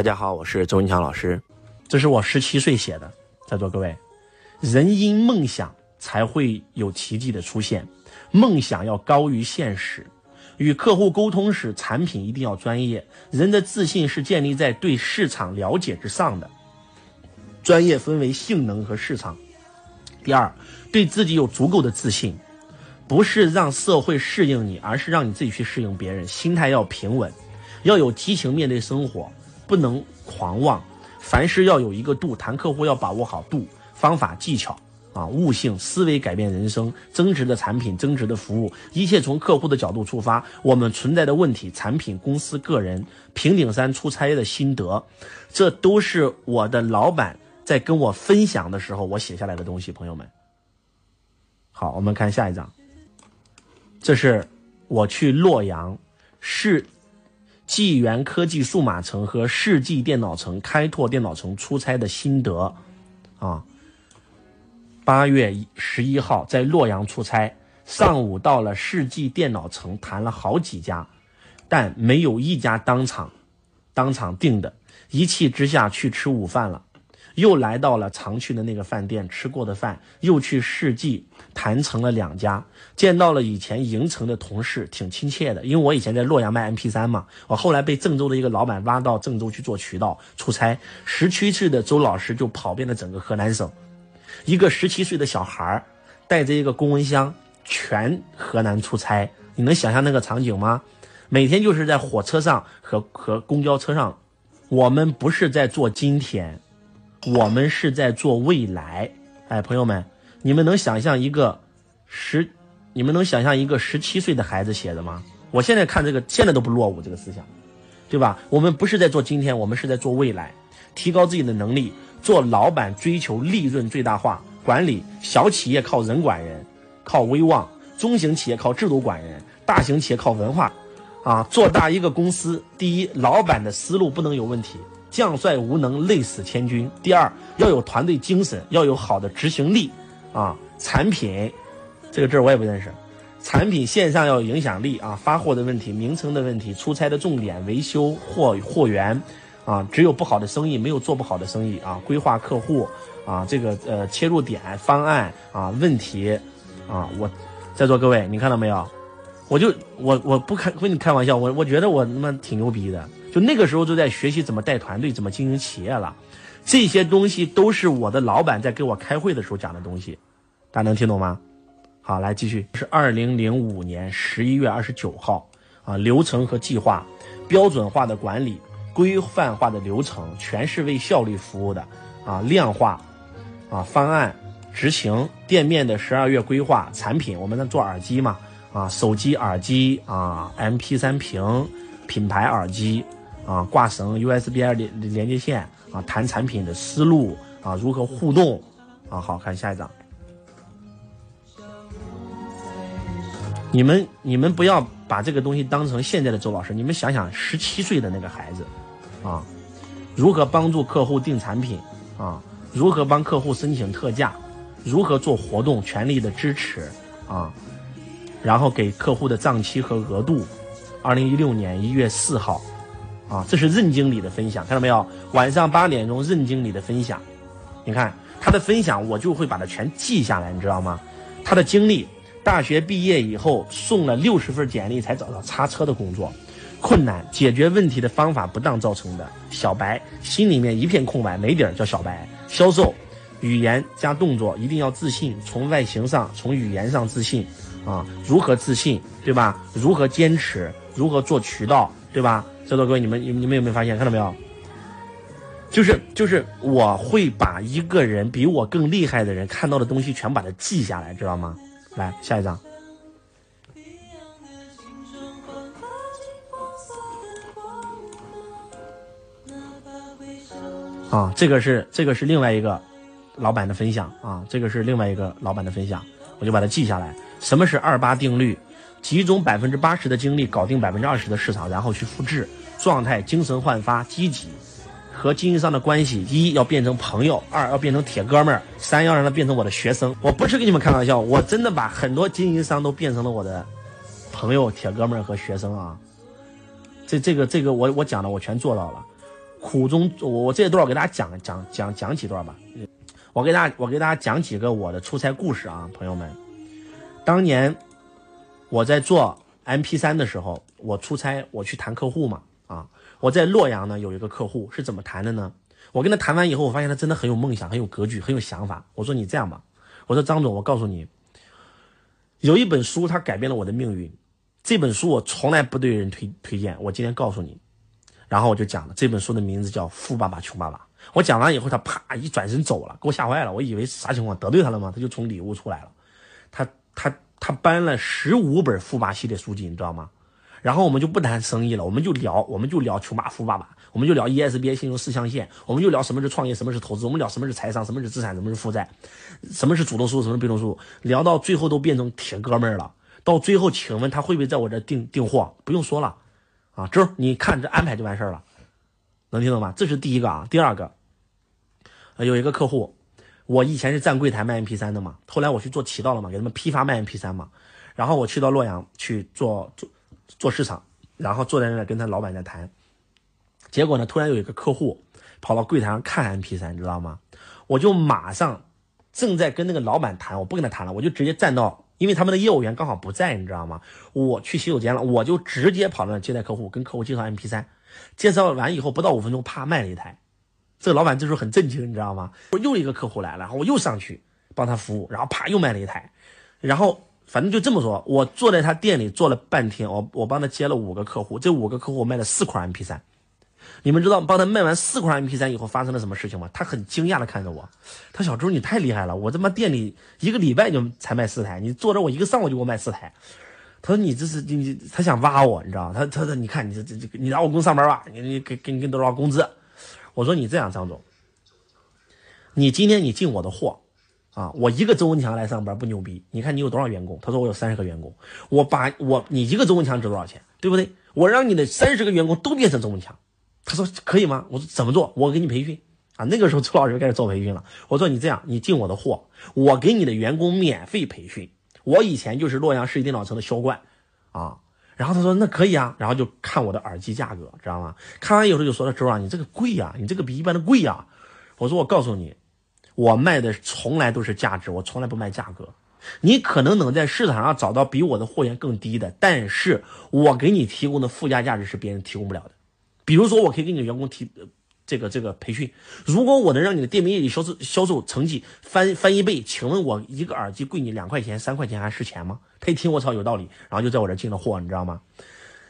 大家好，我是周文强老师，这是我十七岁写的，在座各位，人因梦想才会有奇迹的出现，梦想要高于现实。与客户沟通时，产品一定要专业。人的自信是建立在对市场了解之上的。专业分为性能和市场。第二，对自己有足够的自信，不是让社会适应你，而是让你自己去适应别人。心态要平稳，要有激情面对生活，不能狂妄。凡事要有一个度，谈客户要把握好度，方法技巧。啊，悟性思维改变人生，增值的产品，增值的服务，一切从客户的角度出发。我们存在的问题，产品、公司、个人，平顶山出差的心得，这都是我的老板在跟我分享的时候，我写下来的东西。朋友们，好，我们看下一张。这是我去洛阳世纪元科技数码城和世纪电脑城开拓电脑城出差的心得，啊。八月十一号在洛阳出差，上午到了世纪电脑城，谈了好几家，但没有一家当场当场定的。一气之下去吃午饭了，又来到了常去的那个饭店吃过的饭，又去世纪谈成了两家，见到了以前营城的同事，挺亲切的。因为我以前在洛阳卖 MP 三嘛，我后来被郑州的一个老板挖到郑州去做渠道出差，十七岁的周老师就跑遍了整个河南省。一个十七岁的小孩，带着一个公文箱，全河南出差，你能想象那个场景吗？每天就是在火车上和和公交车上，我们不是在做今天，我们是在做未来。哎，朋友们，你们能想象一个十，你们能想象一个十七岁的孩子写的吗？我现在看这个，现在都不落伍这个思想，对吧？我们不是在做今天，我们是在做未来，提高自己的能力。做老板追求利润最大化，管理小企业靠人管人，靠威望；中型企业靠制度管人，大型企业靠文化。啊，做大一个公司，第一，老板的思路不能有问题，将帅无能，累死千军；第二，要有团队精神，要有好的执行力。啊，产品，这个字我也不认识。产品线上要有影响力啊，发货的问题，名称的问题，出差的重点，维修货货源。啊，只有不好的生意，没有做不好的生意啊！规划客户啊，这个呃切入点方案啊问题啊，我在座各位，你看到没有？我就我我不开跟你开玩笑，我我觉得我他妈挺牛逼的，就那个时候就在学习怎么带团队，怎么经营企业了。这些东西都是我的老板在给我开会的时候讲的东西，大家能听懂吗？好，来继续，是二零零五年十一月二十九号啊，流程和计划标准化的管理。规范化的流程全是为效率服务的，啊，量化，啊，方案执行，店面的十二月规划，产品我们在做耳机嘛，啊，手机耳机啊，M P 三屏，品牌耳机，啊，挂绳 U S B 二连连接线，啊，谈产品的思路，啊，如何互动，啊，好看下一张。你们你们不要把这个东西当成现在的周老师，你们想想十七岁的那个孩子。啊，如何帮助客户定产品？啊，如何帮客户申请特价？如何做活动？全力的支持啊！然后给客户的账期和额度。二零一六年一月四号，啊，这是任经理的分享，看到没有？晚上八点钟，任经理的分享。你看他的分享，我就会把它全记下来，你知道吗？他的经历：大学毕业以后，送了六十份简历才找到叉车的工作。困难解决问题的方法不当造成的。小白心里面一片空白，没底儿叫小白。销售，语言加动作，一定要自信。从外形上，从语言上自信啊。如何自信，对吧？如何坚持？如何做渠道，对吧？在座各位，你们你们你们有没有发现？看到没有？就是就是我会把一个人比我更厉害的人看到的东西全把它记下来，知道吗？来下一张。啊，这个是这个是另外一个老板的分享啊，这个是另外一个老板的分享，我就把它记下来。什么是二八定律？集中百分之八十的精力搞定百分之二十的市场，然后去复制。状态精神焕发，积极。和经营商的关系：一要变成朋友，二要变成铁哥们儿，三要让他变成我的学生。我不是跟你们开玩笑，我真的把很多经营商都变成了我的朋友、铁哥们儿和学生啊。这这个这个我我讲的我全做到了。苦中，我我这段给大家讲讲讲讲几段吧。我给大家我给大家讲几个我的出差故事啊，朋友们。当年我在做 MP 三的时候，我出差我去谈客户嘛啊，我在洛阳呢有一个客户是怎么谈的呢？我跟他谈完以后，我发现他真的很有梦想，很有格局，很有想法。我说你这样吧，我说张总，我告诉你，有一本书它改变了我的命运。这本书我从来不对人推推荐，我今天告诉你。然后我就讲了这本书的名字叫《富爸爸穷爸爸》。我讲完以后，他啪一转身走了，给我吓坏了。我以为啥情况？得罪他了吗？他就从里屋出来了。他他他搬了十五本富爸系列书籍，你知道吗？然后我们就不谈生意了，我们就聊，我们就聊穷爸富爸爸，我们就聊 ESBI 信用四象限，我们就聊什么是创业，什么是投资，我们聊什么是财商，什么是资产，什么是负债，什么是主动收入，什么是被动收入，聊到最后都变成铁哥们儿了。到最后，请问他会不会在我这订订货？不用说了，啊，周你看这安排就完事儿了，能听懂吗？这是第一个啊。第二个，有一个客户，我以前是站柜台卖 MP 三的嘛，后来我去做渠道了嘛，给他们批发卖 MP 三嘛，然后我去到洛阳去做做。做市场，然后坐在那儿跟他老板在谈，结果呢，突然有一个客户跑到柜台上看 MP 三，你知道吗？我就马上正在跟那个老板谈，我不跟他谈了，我就直接站到，因为他们的业务员刚好不在，你知道吗？我去洗手间了，我就直接跑到那接待客户，跟客户介绍 MP 三，介绍完以后不到五分钟，啪卖了一台。这个老板这时候很震惊，你知道吗？我又一个客户来了，然后我又上去帮他服务，然后啪又卖了一台，然后。反正就这么说，我坐在他店里坐了半天，我我帮他接了五个客户，这五个客户卖了四块 MP 三。你们知道帮他卖完四块 MP 三以后发生了什么事情吗？他很惊讶的看着我，他小周你太厉害了，我他妈店里一个礼拜就才卖四台，你坐着我一个上午就给我卖四台。他说你这是你他想挖我，你知道他他说你看你这这这你来我公司上班吧，你你给给你给多少工资？我说你这样张总，你今天你进我的货。啊，我一个周文强来上班不牛逼？你看你有多少员工？他说我有三十个员工。我把我你一个周文强值多少钱？对不对？我让你的三十个员工都变成周文强。他说可以吗？我说怎么做？我给你培训啊。那个时候周老师开始做培训了。我说你这样，你进我的货，我给你的员工免费培训。我以前就是洛阳市电脑城的销冠啊。然后他说那可以啊。然后就看我的耳机价格，知道吗？看完以后就说了周啊，你这个贵呀，你这个比一般的贵呀。我说我告诉你。我卖的从来都是价值，我从来不卖价格。你可能能在市场上找到比我的货源更低的，但是我给你提供的附加价值是别人提供不了的。比如说，我可以给你的员工提这个这个培训。如果我能让你的店面业绩销售销售成绩翻翻一倍，请问我一个耳机贵你两块钱、三块钱还是钱吗？他一听我操有道理，然后就在我这进了货，你知道吗？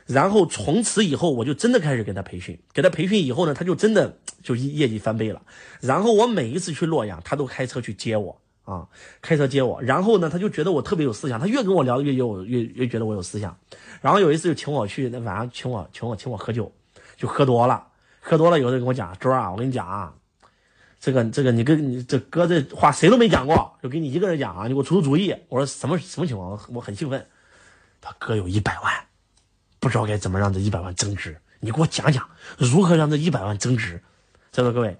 然后从此以后，我就真的开始给他培训。给他培训以后呢，他就真的就业业绩翻倍了。然后我每一次去洛阳，他都开车去接我啊，开车接我。然后呢，他就觉得我特别有思想。他越跟我聊越有越越觉得我有思想。然后有一次就请我去，那晚上请我请我请我喝酒，就喝多了，喝多了有人跟我讲：“周啊，我跟你讲啊，这个这个你跟你这哥这话谁都没讲过，就给你一个人讲啊，你给我出出主意。”我说：“什么什么情况？我很兴奋。”他哥有一百万。不知道该怎么让这一百万增值，你给我讲讲如何让这一百万增值。在座各位，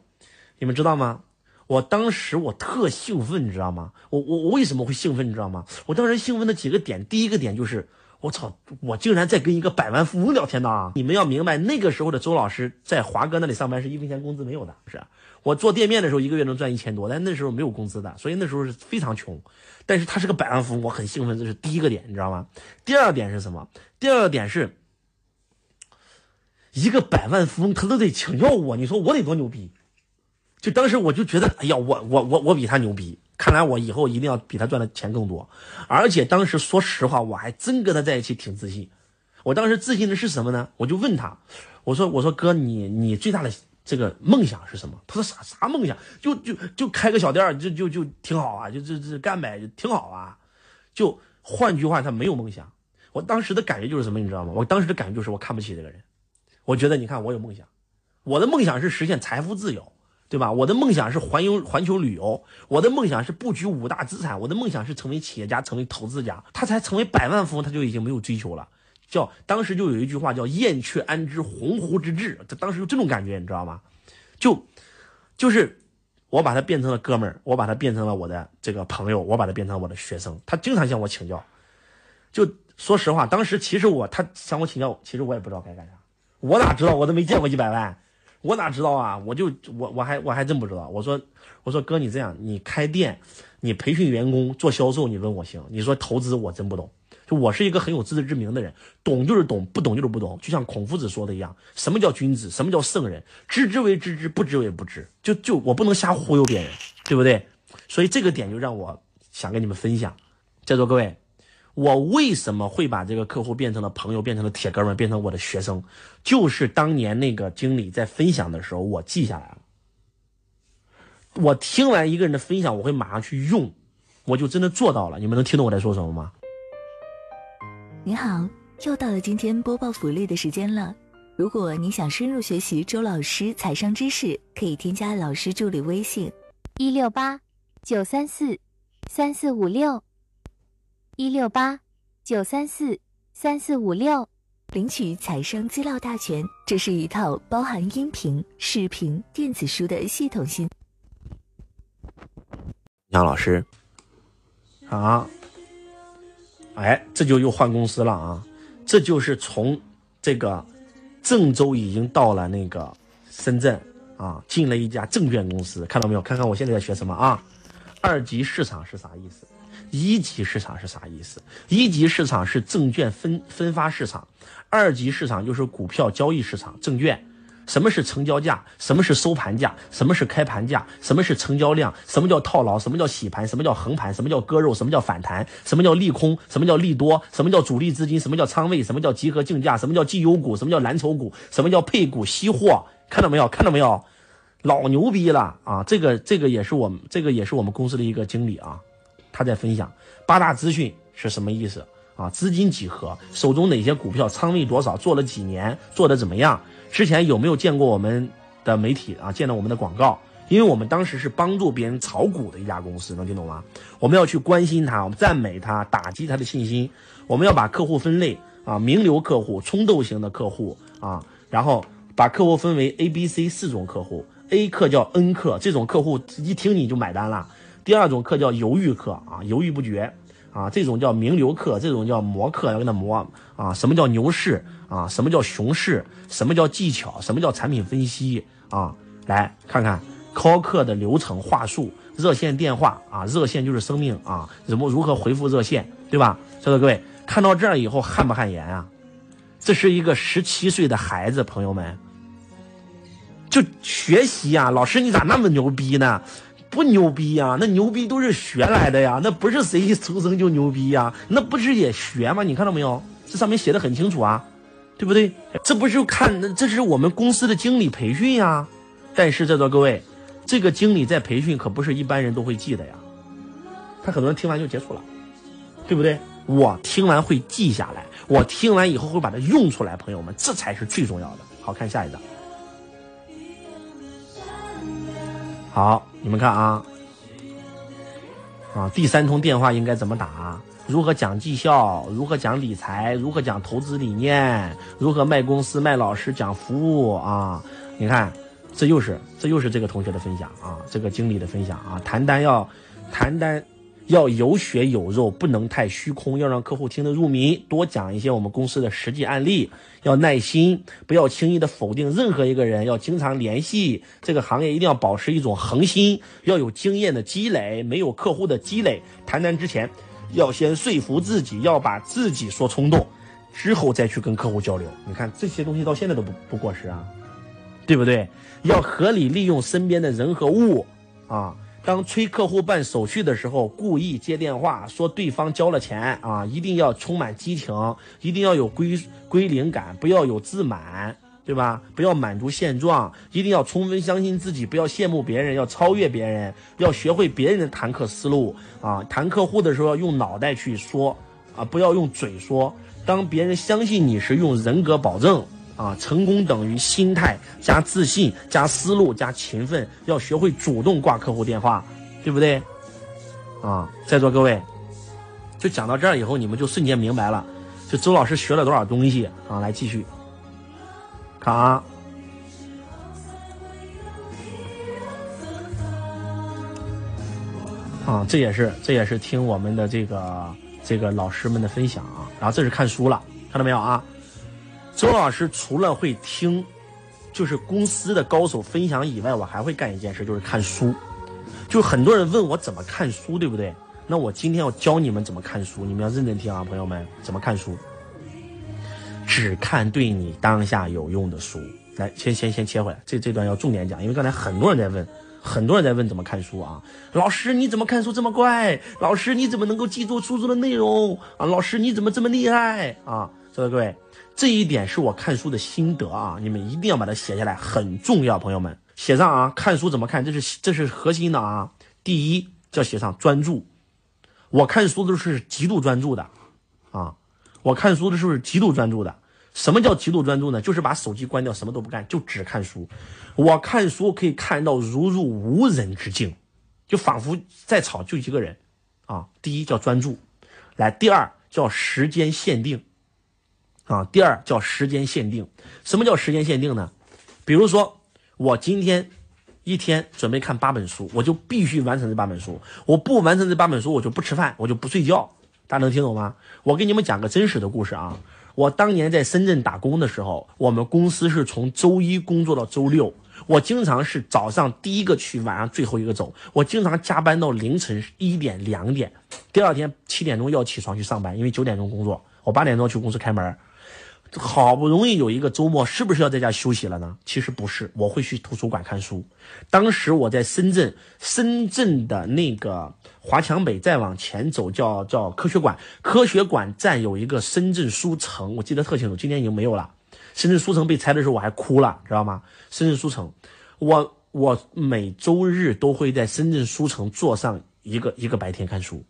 你们知道吗？我当时我特兴奋，你知道吗？我我我为什么会兴奋？你知道吗？我当时兴奋的几个点，第一个点就是我操，我竟然在跟一个百万富翁聊天呢！你们要明白，那个时候的周老师在华哥那里上班是一分钱工资没有的，是我做店面的时候一个月能赚一千多，但那时候没有工资的，所以那时候是非常穷。但是他是个百万富翁，我很兴奋，这是第一个点，你知道吗？第二点是什么？第二点是，一个百万富翁他都得请教我，你说我得多牛逼？就当时我就觉得，哎呀，我我我我比他牛逼，看来我以后一定要比他赚的钱更多。而且当时说实话，我还真跟他在一起挺自信。我当时自信的是什么呢？我就问他，我说我说哥，你你最大的。这个梦想是什么？他说啥啥梦想？就就就开个小店就就就挺好啊，就这这干呗，挺好啊。就换句话，他没有梦想。我当时的感觉就是什么，你知道吗？我当时的感觉就是我看不起这个人。我觉得你看我有梦想，我的梦想是实现财富自由，对吧？我的梦想是环游环球旅游，我的梦想是布局五大资产，我的梦想是成为企业家，成为投资家。他才成为百万富翁，他就已经没有追求了。叫当时就有一句话叫“燕雀安知鸿鹄之志”，他当时就这种感觉，你知道吗？就就是我把他变成了哥们儿，我把他变成了我的这个朋友，我把他变成我的学生。他经常向我请教。就说实话，当时其实我他向我请教，其实我也不知道该干啥。我哪知道？我都没见过一百万，我哪知道啊？我就我我还我还真不知道。我说我说哥，你这样，你开店，你培训员工做销售，你问我行。你说投资，我真不懂。就我是一个很有自知之明的人，懂就是懂，不懂就是不懂。就像孔夫子说的一样，什么叫君子？什么叫圣人？知之为知之，不知为不知。就就我不能瞎忽悠别人，对不对？所以这个点就让我想跟你们分享，在座各位。我为什么会把这个客户变成了朋友，变成了铁哥们，变成我的学生？就是当年那个经理在分享的时候，我记下来了。我听完一个人的分享，我会马上去用，我就真的做到了。你们能听懂我在说什么吗？你好，又到了今天播报福利的时间了。如果你想深入学习周老师财商知识，可以添加老师助理微信：一六八九三四三四五六。一六八九三四三四五六，领取财商资料大全。这是一套包含音频、视频、电子书的系统性。杨老师，啊，哎，这就又换公司了啊！这就是从这个郑州已经到了那个深圳啊，进了一家证券公司，看到没有？看看我现在在学什么啊？二级市场是啥意思？一级市场是啥意思？一级市场是证券分分发市场，二级市场就是股票交易市场，证券。什么是成交价？什么是收盘价？什么是开盘价？什么是成交量？什么叫套牢？什么叫洗盘？什么叫横盘？什么叫割肉？什么叫反弹？什么叫利空？什么叫利多？什么叫主力资金？什么叫仓位？什么叫集合竞价？什么叫绩优股？什么叫蓝筹股？什么叫配股吸货？看到没有？看到没有？老牛逼了啊！这个这个也是我们这个也是我们公司的一个经理啊。他在分享八大资讯是什么意思啊？资金几何？手中哪些股票？仓位多少？做了几年？做的怎么样？之前有没有见过我们的媒体啊？见到我们的广告？因为我们当时是帮助别人炒股的一家公司，能听懂吗？我们要去关心他，我们赞美他，打击他的信心。我们要把客户分类啊，名流客户、冲动型的客户啊，然后把客户分为 A、B、C 四种客户。A 客叫 N 客，这种客户一听你就买单了。第二种课叫犹豫课啊，犹豫不决啊，这种叫名流课，这种叫磨课，要跟他磨啊。什么叫牛市啊？什么叫熊市？什么叫技巧？什么叫产品分析啊？来看看 call 客的流程话术，热线电话啊，热线就是生命啊，怎么如何回复热线，对吧？在座各位看到这儿以后汗不汗颜啊？这是一个十七岁的孩子，朋友们，就学习呀，老师你咋那么牛逼呢？不牛逼呀，那牛逼都是学来的呀，那不是谁一出生就牛逼呀，那不是也学吗？你看到没有？这上面写的很清楚啊，对不对？这不是看，这是我们公司的经理培训呀。但是在座各位，这个经理在培训可不是一般人都会记的呀，他很多人听完就结束了，对不对？我听完会记下来，我听完以后会把它用出来，朋友们，这才是最重要的。好看下一张。好，你们看啊，啊，第三通电话应该怎么打？如何讲绩效？如何讲理财？如何讲投资理念？如何卖公司、卖老师、讲服务啊？你看，这又是这又是这个同学的分享啊，这个经理的分享啊，谈单要谈单。要有血有肉，不能太虚空，要让客户听得入迷。多讲一些我们公司的实际案例，要耐心，不要轻易的否定任何一个人，要经常联系。这个行业一定要保持一种恒心，要有经验的积累，没有客户的积累，谈单之前要先说服自己，要把自己说冲动，之后再去跟客户交流。你看这些东西到现在都不不过时啊，对不对？要合理利用身边的人和物啊。当催客户办手续的时候，故意接电话说对方交了钱啊，一定要充满激情，一定要有归归零感，不要有自满，对吧？不要满足现状，一定要充分相信自己，不要羡慕别人，要超越别人，要学会别人的谈客思路啊！谈客户的时候要用脑袋去说啊，不要用嘴说。当别人相信你时，用人格保证。啊，成功等于心态加自信加思路加勤奋，要学会主动挂客户电话，对不对？啊，在座各位，就讲到这儿以后，你们就瞬间明白了，就周老师学了多少东西啊！来继续看啊，啊，这也是这也是听我们的这个这个老师们的分享啊，然后这是看书了，看到没有啊？周老师除了会听，就是公司的高手分享以外，我还会干一件事，就是看书。就很多人问我怎么看书，对不对？那我今天要教你们怎么看书，你们要认真听啊，朋友们，怎么看书？只看对你当下有用的书。来，先先先切回来，这这段要重点讲，因为刚才很多人在问，很多人在问怎么看书啊？老师你怎么看书这么快？老师你怎么能够记住书中的内容啊？老师你怎么这么厉害啊？各位，这一点是我看书的心得啊，你们一定要把它写下来，很重要，朋友们写上啊。看书怎么看？这是这是核心的啊。第一叫写上专注。我看书都是极度专注的，啊，我看书的时候是极度专注的。什么叫极度专注呢？就是把手机关掉，什么都不干，就只看书。我看书可以看到如入无人之境，就仿佛在场就一个人，啊。第一叫专注，来，第二叫时间限定，啊，第二叫时间限定。什么叫时间限定呢？比如说我今天。一天准备看八本书，我就必须完成这八本书。我不完成这八本书，我就不吃饭，我就不睡觉。大家能听懂吗？我给你们讲个真实的故事啊。我当年在深圳打工的时候，我们公司是从周一工作到周六，我经常是早上第一个去，晚上最后一个走。我经常加班到凌晨一点、两点，第二天七点钟要起床去上班，因为九点钟工作，我八点钟去公司开门。好不容易有一个周末，是不是要在家休息了呢？其实不是，我会去图书馆看书。当时我在深圳，深圳的那个华强北再往前走，叫叫科学馆。科学馆站有一个深圳书城，我记得特清楚。今天已经没有了。深圳书城被拆的时候，我还哭了，知道吗？深圳书城，我我每周日都会在深圳书城坐上一个一个白天看书，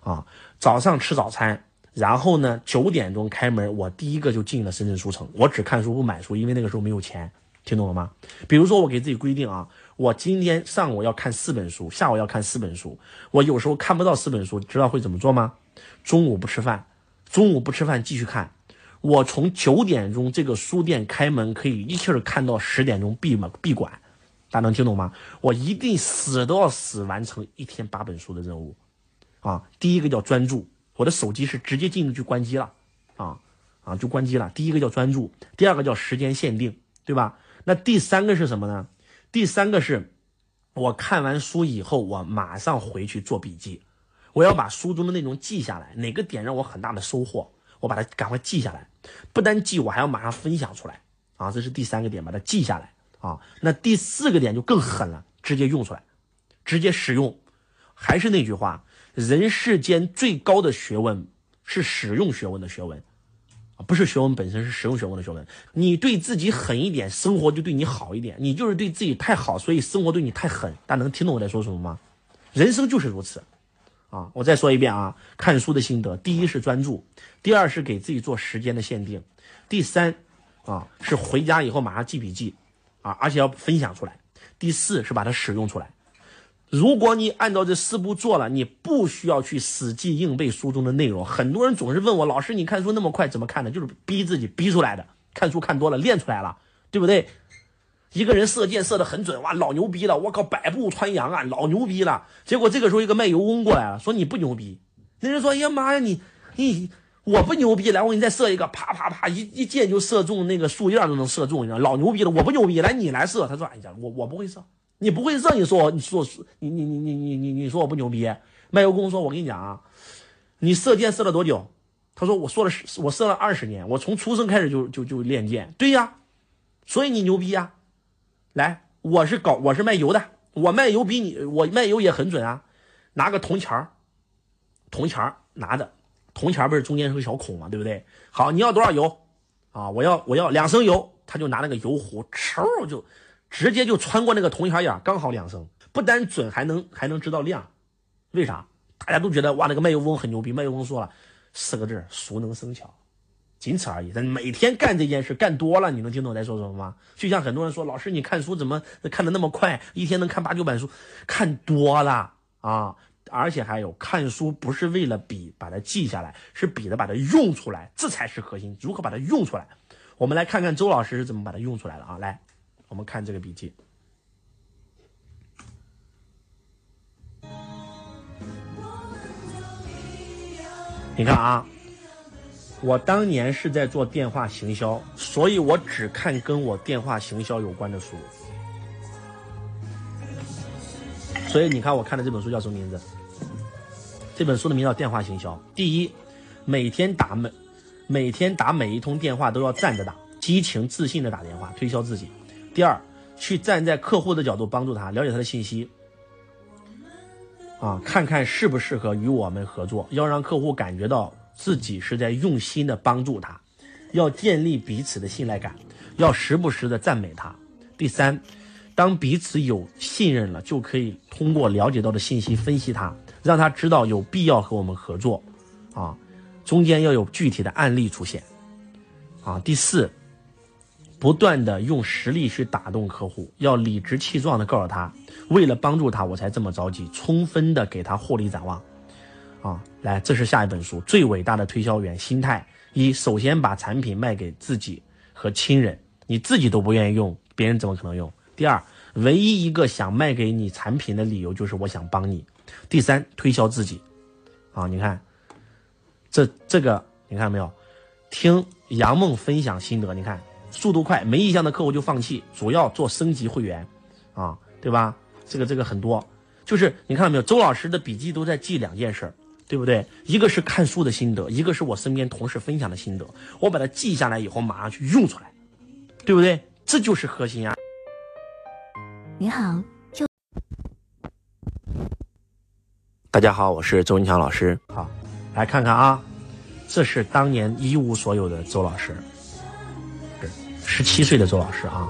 啊，早上吃早餐。然后呢，九点钟开门，我第一个就进了深圳书城。我只看书不买书，因为那个时候没有钱，听懂了吗？比如说，我给自己规定啊，我今天上午要看四本书，下午要看四本书。我有时候看不到四本书，知道会怎么做吗？中午不吃饭，中午不吃饭继续看。我从九点钟这个书店开门，可以一气儿看到十点钟闭门闭馆。大家能听懂吗？我一定死都要死完成一天八本书的任务，啊，第一个叫专注。我的手机是直接进入去关机了，啊啊就关机了。第一个叫专注，第二个叫时间限定，对吧？那第三个是什么呢？第三个是，我看完书以后，我马上回去做笔记，我要把书中的内容记下来，哪个点让我很大的收获，我把它赶快记下来。不单记，我还要马上分享出来，啊，这是第三个点，把它记下来，啊。那第四个点就更狠了，直接用出来，直接使用。还是那句话。人世间最高的学问是使用学问的学问，不是学问本身，是使用学问的学问。你对自己狠一点，生活就对你好一点。你就是对自己太好，所以生活对你太狠。大家能听懂我在说什么吗？人生就是如此，啊，我再说一遍啊，看书的心得：第一是专注，第二是给自己做时间的限定，第三，啊，是回家以后马上记笔记，啊，而且要分享出来，第四是把它使用出来。如果你按照这四步做了，你不需要去死记硬背书中的内容。很多人总是问我，老师，你看书那么快，怎么看的？就是逼自己逼出来的。看书看多了，练出来了，对不对？一个人射箭射得很准，哇，老牛逼了！我靠，百步穿杨啊，老牛逼了。结果这个时候一个卖油翁过来了，说你不牛逼。那人说，哎呀妈呀，你你我不牛逼，来我给你再射一个，啪啪啪，一 一箭就射中那个树叶都能射中，你知道，老牛逼了。我不牛逼，来你来射。他说，哎呀，我我不会射。你不会射，你说我，你说你你你你你你你说我不牛逼？卖油工说，我跟你讲啊，你射箭射了多久？他说我说了，我射了二十年，我从出生开始就就就练箭。对呀，所以你牛逼呀！来，我是搞我是卖油的，我卖油比你我卖油也很准啊。拿个铜钱儿，铜钱儿拿着，铜钱儿不是中间是个小孔吗？对不对？好，你要多少油啊？我要我要两升油，他就拿那个油壶，嗖就。直接就穿过那个铜钱眼，刚好两升，不单准，还能还能知道量。为啥？大家都觉得哇，那个卖油翁很牛逼。卖油翁说了四个字：熟能生巧，仅此而已。但每天干这件事干多了，你能听懂我在说什么吗？就像很多人说，老师你看书怎么看的那么快？一天能看八九本书，看多了啊！而且还有看书不是为了笔把它记下来，是笔的把它用出来，这才是核心。如何把它用出来？我们来看看周老师是怎么把它用出来的啊！来。我们看这个笔记，你看啊，我当年是在做电话行销，所以我只看跟我电话行销有关的书。所以你看，我看的这本书叫什么名字？这本书的名字叫《电话行销》。第一，每天打每每天打每一通电话都要站着打，激情自信的打电话推销自己。第二，去站在客户的角度帮助他，了解他的信息，啊，看看适不适合与我们合作，要让客户感觉到自己是在用心的帮助他，要建立彼此的信赖感，要时不时的赞美他。第三。当彼此有信任了，就可以通过了解到的信息分析他，让他知道有必要和我们合作，啊，中间要有具体的案例出现，啊，第四，不断的用实力去打动客户，要理直气壮的告诉他，为了帮助他我才这么着急，充分的给他获利展望，啊，来，这是下一本书最伟大的推销员心态一，首先把产品卖给自己和亲人，你自己都不愿意用，别人怎么可能用？第二，唯一一个想卖给你产品的理由就是我想帮你。第三，推销自己，啊，你看，这这个你看到没有？听杨梦分享心得，你看速度快，没意向的客户就放弃，主要做升级会员，啊，对吧？这个这个很多，就是你看到没有？周老师的笔记都在记两件事，对不对？一个是看书的心得，一个是我身边同事分享的心得，我把它记下来以后，马上去用出来，对不对？这就是核心啊。你好，就大家好，我是周文强老师。好，来看看啊，这是当年一无所有的周老师，十七岁的周老师啊，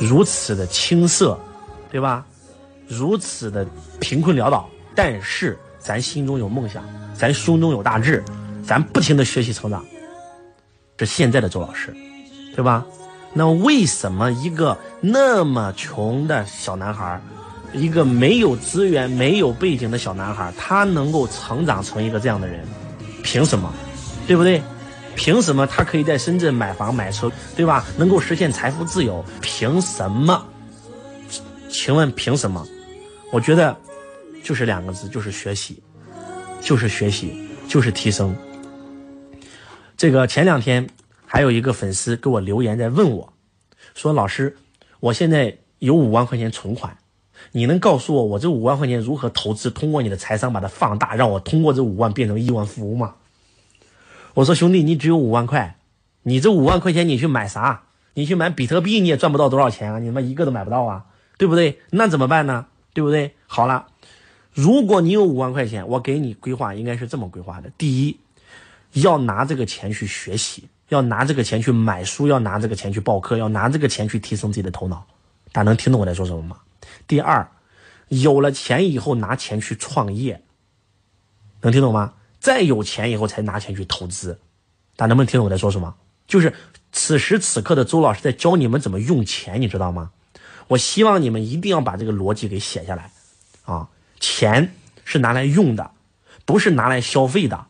如此的青涩，对吧？如此的贫困潦倒，但是咱心中有梦想，咱胸中有大志，咱不停的学习成长。这现在的周老师，对吧？那为什么一个那么穷的小男孩，一个没有资源、没有背景的小男孩，他能够成长成一个这样的人？凭什么？对不对？凭什么他可以在深圳买房买车，对吧？能够实现财富自由？凭什么？请问凭什么？我觉得就是两个字，就是学习，就是学习，就是提升。这个前两天。还有一个粉丝给我留言在问我，说：“老师，我现在有五万块钱存款，你能告诉我我这五万块钱如何投资？通过你的财商把它放大，让我通过这五万变成亿万富翁吗？”我说：“兄弟，你只有五万块，你这五万块钱你去买啥？你去买比特币你也赚不到多少钱啊！你他妈一个都买不到啊，对不对？那怎么办呢？对不对？好了，如果你有五万块钱，我给你规划应该是这么规划的：第一，要拿这个钱去学习。”要拿这个钱去买书，要拿这个钱去报课，要拿这个钱去提升自己的头脑。大家能听懂我在说什么吗？第二，有了钱以后拿钱去创业，能听懂吗？再有钱以后才拿钱去投资。大家能不能听懂我在说什么？就是此时此刻的周老师在教你们怎么用钱，你知道吗？我希望你们一定要把这个逻辑给写下来啊！钱是拿来用的，不是拿来消费的。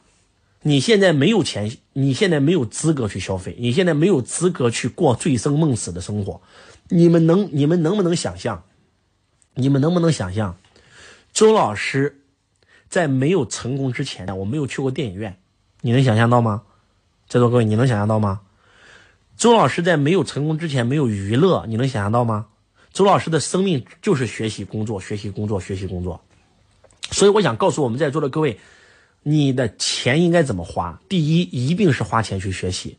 你现在没有钱，你现在没有资格去消费，你现在没有资格去过醉生梦死的生活。你们能，你们能不能想象？你们能不能想象？周老师在没有成功之前，我没有去过电影院，你能想象到吗？在座各位，你能想象到吗？周老师在没有成功之前没有娱乐，你能想象到吗？周老师的生命就是学习、工作、学习、工作、学习、工作。所以，我想告诉我们在座的各位。你的钱应该怎么花？第一，一定是花钱去学习。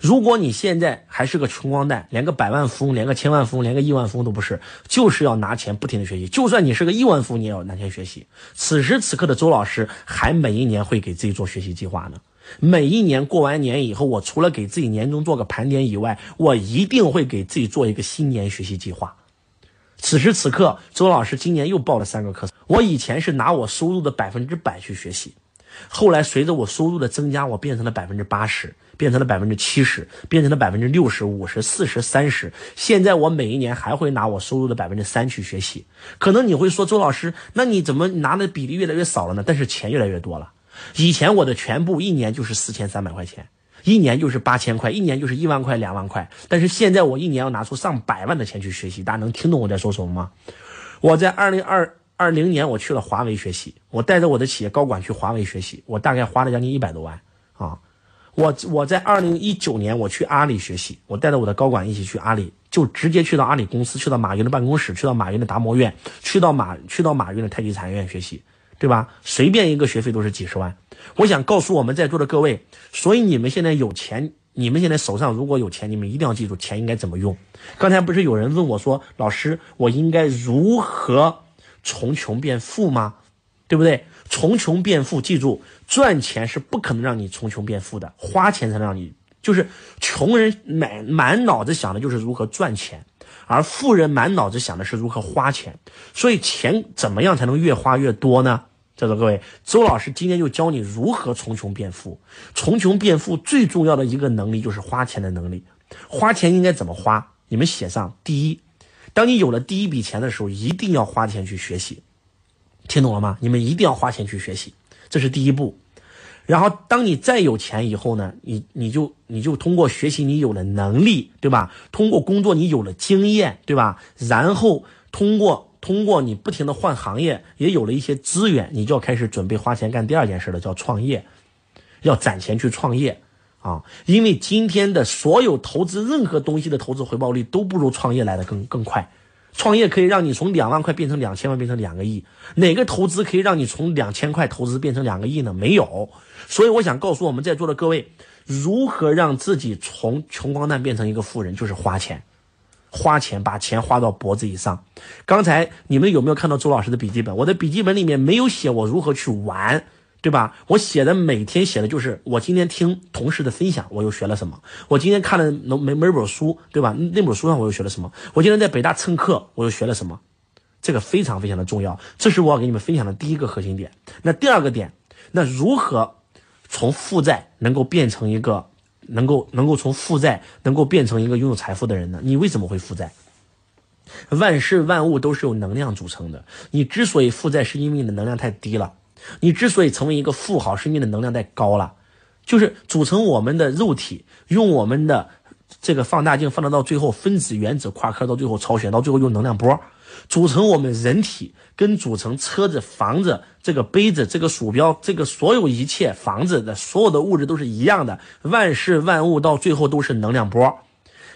如果你现在还是个穷光蛋，连个百万富翁、连个千万富翁、连个亿万富翁都不是，就是要拿钱不停的学习。就算你是个亿万富翁，你也要拿钱学习。此时此刻的周老师，还每一年会给自己做学习计划呢。每一年过完年以后，我除了给自己年终做个盘点以外，我一定会给自己做一个新年学习计划。此时此刻，周老师今年又报了三个课程。我以前是拿我收入的百分之百去学习。后来随着我收入的增加，我变成了百分之八十，变成了百分之七十，变成了百分之六十五十四十三十。现在我每一年还会拿我收入的百分之三去学习。可能你会说，周老师，那你怎么拿的比例越来越少了呢？但是钱越来越多了。以前我的全部一年就是四千三百块钱，一年就是八千块，一年就是一万块两万块。但是现在我一年要拿出上百万的钱去学习。大家能听懂我在说什么吗？我在二零二。二零年我去了华为学习，我带着我的企业高管去华为学习，我大概花了将近一百多万啊。我我在二零一九年我去阿里学习，我带着我的高管一起去阿里，就直接去到阿里公司，去到马云的办公室，去到马云的达摩院，去到马去到马云的太极禅院学习，对吧？随便一个学费都是几十万。我想告诉我们在座的各位，所以你们现在有钱，你们现在手上如果有钱，你们一定要记住钱应该怎么用。刚才不是有人问我说，老师，我应该如何从穷变富吗？对不对？从穷变富，记住，赚钱是不可能让你从穷变富的，花钱才能让你。就是穷人满满脑子想的就是如何赚钱，而富人满脑子想的是如何花钱。所以钱怎么样才能越花越多呢？在座各位，周老师今天就教你如何从穷变富。从穷变富最重要的一个能力就是花钱的能力。花钱应该怎么花？你们写上：第一，当你有了第一笔钱的时候，一定要花钱去学习。听懂了吗？你们一定要花钱去学习，这是第一步。然后，当你再有钱以后呢，你你就你就通过学习，你有了能力，对吧？通过工作，你有了经验，对吧？然后通过通过你不停的换行业，也有了一些资源，你就要开始准备花钱干第二件事了，叫创业，要攒钱去创业啊！因为今天的所有投资任何东西的投资回报率都不如创业来的更更快。创业可以让你从两万块变成两千万，变成两个亿。哪个投资可以让你从两千块投资变成两个亿呢？没有。所以我想告诉我们在座的各位，如何让自己从穷光蛋变成一个富人，就是花钱，花钱把钱花到脖子以上。刚才你们有没有看到周老师的笔记本？我的笔记本里面没有写我如何去玩。对吧？我写的每天写的就是我今天听同事的分享，我又学了什么？我今天看了某每每本书，对吧？那本书上我又学了什么？我今天在北大蹭课，我又学了什么？这个非常非常的重要，这是我要给你们分享的第一个核心点。那第二个点，那如何从负债能够变成一个能够能够从负债能够变成一个拥有财富的人呢？你为什么会负债？万事万物都是由能量组成的，你之所以负债，是因为你的能量太低了。你之所以成为一个富豪，是因为你的能量太高了，就是组成我们的肉体，用我们的这个放大镜放大到最后，分子、原子、夸克到最后超弦，到最后用能量波组成我们人体，跟组成车子、房子、这个杯子、这个鼠标、这个所有一切房子的所有的物质都是一样的，万事万物到最后都是能量波。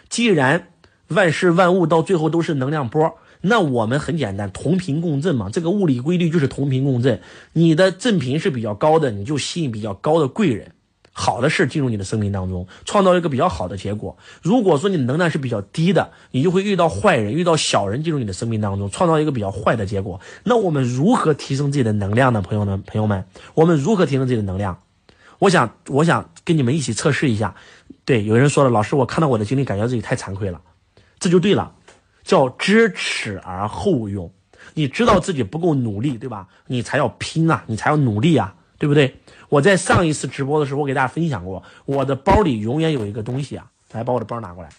既然万事万物到最后都是能量波。那我们很简单，同频共振嘛，这个物理规律就是同频共振。你的振频是比较高的，你就吸引比较高的贵人，好的事进入你的生命当中，创造一个比较好的结果。如果说你能量是比较低的，你就会遇到坏人，遇到小人进入你的生命当中，创造一个比较坏的结果。那我们如何提升自己的能量呢？朋友们，朋友们，我们如何提升自己的能量？我想，我想跟你们一起测试一下。对，有人说了，老师，我看到我的经历，感觉自己太惭愧了，这就对了。叫知耻而后勇，你知道自己不够努力，对吧？你才要拼啊，你才要努力啊，对不对？我在上一次直播的时候，我给大家分享过，我的包里永远有一个东西啊，来把我的包拿过来。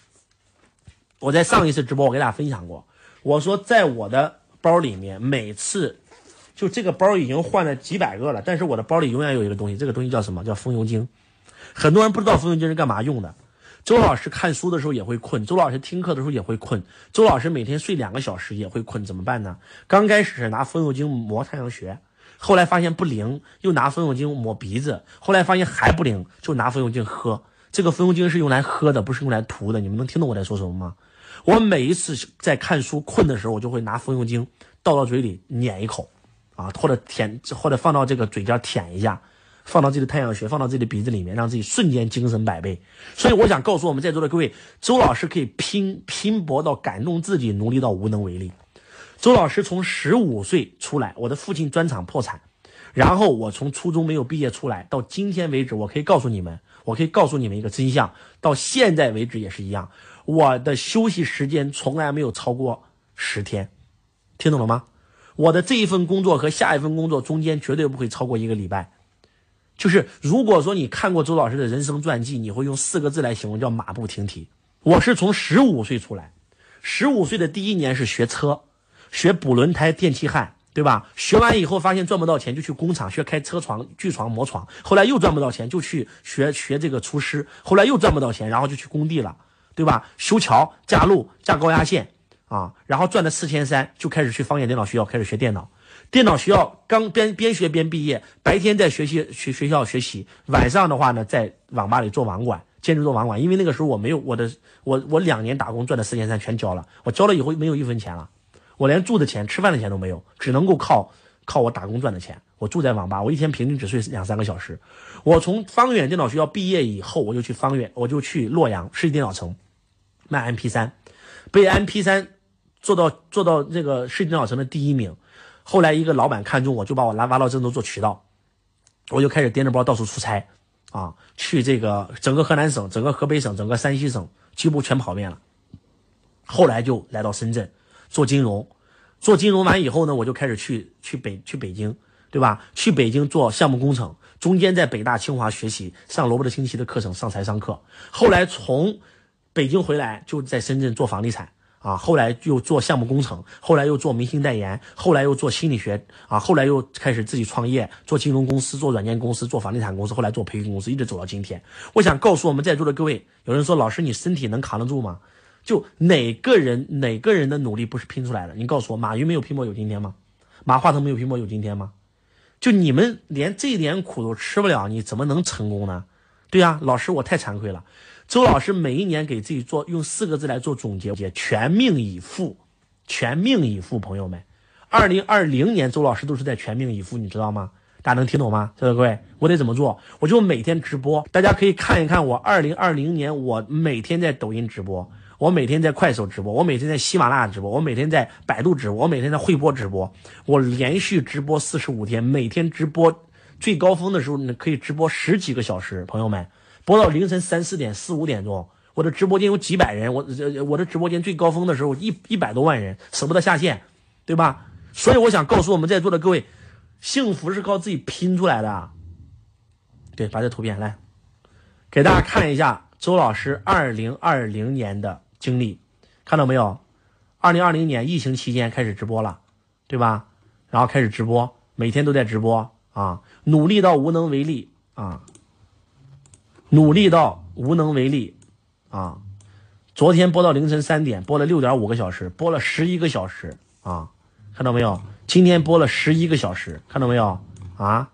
我在上一次直播，我给大家分享过，我说在我的包里面，每次就这个包已经换了几百个了，但是我的包里永远有一个东西，这个东西叫什么？叫风油精。很多人不知道风油精是干嘛用的。周老师看书的时候也会困，周老师听课的时候也会困，周老师每天睡两个小时也会困，怎么办呢？刚开始是拿风油精磨太阳穴，后来发现不灵，又拿风油精抹鼻子，后来发现还不灵，就拿风油精喝。这个风油精是用来喝的，不是用来涂的。你们能听懂我在说什么吗？我每一次在看书困的时候，我就会拿风油精倒到嘴里碾一口，啊，或者舔，或者放到这个嘴角舔一下。放到自己的太阳穴，放到自己的鼻子里面，让自己瞬间精神百倍。所以我想告诉我们在座的各位，周老师可以拼拼搏到感动自己，努力到无能为力。周老师从十五岁出来，我的父亲专场破产，然后我从初中没有毕业出来，到今天为止，我可以告诉你们，我可以告诉你们一个真相，到现在为止也是一样，我的休息时间从来没有超过十天，听懂了吗？我的这一份工作和下一份工作中间绝对不会超过一个礼拜。就是如果说你看过周老师的人生传记，你会用四个字来形容，叫马不停蹄。我是从十五岁出来，十五岁的第一年是学车，学补轮胎、电气焊，对吧？学完以后发现赚不到钱，就去工厂学开车床、锯床、磨床。后来又赚不到钱，就去学学这个厨师。后来又赚不到钱，然后就去工地了，对吧？修桥、架路、架高压线啊，然后赚了四千三，就开始去方言电脑学校开始学电脑。电脑学校刚边边学边毕业，白天在学习学学校学习，晚上的话呢，在网吧里做网管，兼职做网管。因为那个时候我没有我的我我两年打工赚的四千三全交了，我交了以后没有一分钱了，我连住的钱、吃饭的钱都没有，只能够靠靠我打工赚的钱。我住在网吧，我一天平均只睡两三个小时。我从方远电脑学校毕业以后，我就去方远，我就去洛阳世纪电脑城卖 MP 三，被 MP 三做到做到这个世纪电脑城的第一名。后来一个老板看中我，就把我拉挖到郑州做渠道，我就开始颠着包到处出差，啊，去这个整个河南省、整个河北省、整个山西省，几乎全跑遍了。后来就来到深圳做金融，做金融完以后呢，我就开始去去北去北京，对吧？去北京做项目工程，中间在北大清华学习，上罗伯特清崎的课程，上财商课。后来从北京回来，就在深圳做房地产。啊，后来又做项目工程，后来又做明星代言，后来又做心理学，啊，后来又开始自己创业，做金融公司，做软件公司，做房地产公司，后来做培训公司，一直走到今天。我想告诉我们在座的各位，有人说老师你身体能扛得住吗？就哪个人哪个人的努力不是拼出来的？你告诉我，马云没有拼搏有今天吗？马化腾没有拼搏有今天吗？就你们连这点苦都吃不了，你怎么能成功呢？对呀，老师我太惭愧了。周老师每一年给自己做用四个字来做总结：也全命以赴，全命以赴。朋友们，二零二零年周老师都是在全命以赴，你知道吗？大家能听懂吗？在座各位，我得怎么做？我就每天直播，大家可以看一看我二零二零年我每天在抖音直播，我每天在快手直播，我每天在喜马拉雅直播，我每天在百度直播，我每天在汇播直播，我连续直播四十五天，每天直播最高峰的时候呢可以直播十几个小时，朋友们。播到凌晨三四点、四五点钟，我的直播间有几百人，我我的直播间最高峰的时候一一百多万人，舍不得下线，对吧？所以我想告诉我们在座的各位，幸福是靠自己拼出来的。对，把这图片来给大家看一下周老师二零二零年的经历，看到没有？二零二零年疫情期间开始直播了，对吧？然后开始直播，每天都在直播啊，努力到无能为力啊。努力到无能为力，啊！昨天播到凌晨三点，播了六点五个小时，播了十一个小时啊！看到没有？今天播了十一个小时，看到没有？啊！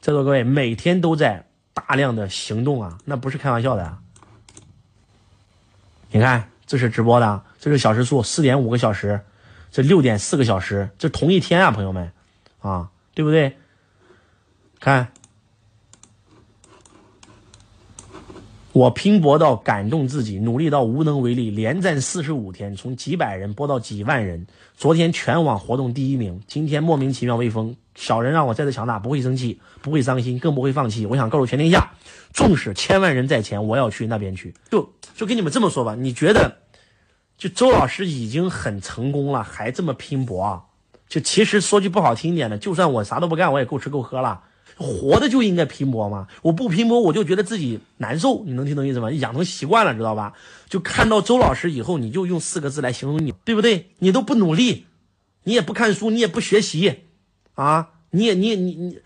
在座各位每天都在大量的行动啊，那不是开玩笑的。你看，这是直播的，这是小时数，四点五个小时，这六点四个小时，这同一天啊，朋友们，啊，对不对？看。我拼搏到感动自己，努力到无能为力，连战四十五天，从几百人播到几万人。昨天全网活动第一名，今天莫名其妙微风。小人让我再次强大，不会生气，不会伤心，更不会放弃。我想告诉全天下，纵使千万人在前，我要去那边去。就就跟你们这么说吧，你觉得，就周老师已经很成功了，还这么拼搏啊？就其实说句不好听点的，就算我啥都不干，我也够吃够喝了。活的就应该拼搏嘛！我不拼搏，我就觉得自己难受。你能听懂意思吗？养成习惯了，知道吧？就看到周老师以后，你就用四个字来形容你，对不对？你都不努力，你也不看书，你也不学习，啊，你也你你你，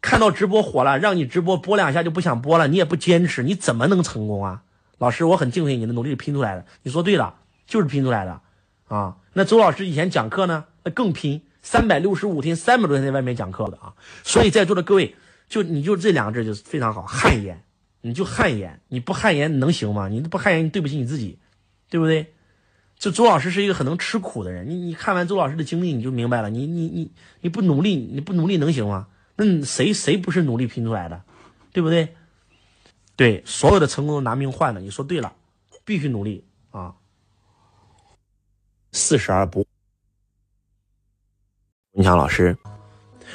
看到直播火了，让你直播播两下就不想播了，你也不坚持，你怎么能成功啊？老师，我很敬佩你的努力拼出来的。你说对了，就是拼出来的，啊。那周老师以前讲课呢，那更拼。三百六十五天，三百多天在外面讲课的啊，所以在座的各位，就你就这两个字就非常好，汗颜，你就汗颜，你不汗颜能行吗？你不汗颜，你对不起你自己，对不对？这周老师是一个很能吃苦的人，你你看完周老师的经历，你就明白了，你你你你不努力，你不努力能行吗？那谁谁不是努力拼出来的，对不对？对，所有的成功都拿命换的，你说对了，必须努力啊，四十而不。文强老师，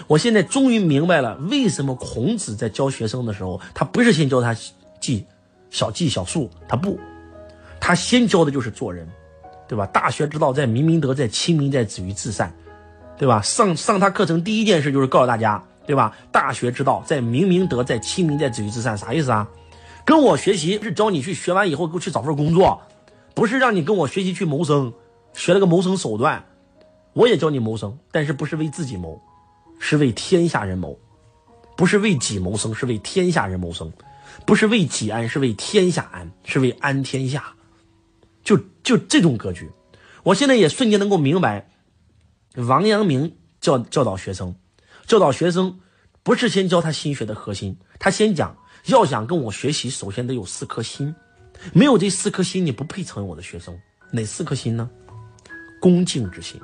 我现在终于明白了，为什么孔子在教学生的时候，他不是先教他记小记小数，他不，他先教的就是做人，对吧？大学之道，在明明德，在亲民，在止于至善，对吧？上上他课程第一件事就是告诉大家，对吧？大学之道，在明明德，在亲民，在止于至善，啥意思啊？跟我学习是教你去学完以后给我去找份工作，不是让你跟我学习去谋生，学了个谋生手段。我也教你谋生，但是不是为自己谋，是为天下人谋，不是为己谋生，是为天下人谋生，不是为己安，是为天下安，是为安天下，就就这种格局。我现在也瞬间能够明白，王阳明教教导学生，教导学生不是先教他心学的核心，他先讲要想跟我学习，首先得有四颗心，没有这四颗心，你不配成为我的学生。哪四颗心呢？恭敬之心，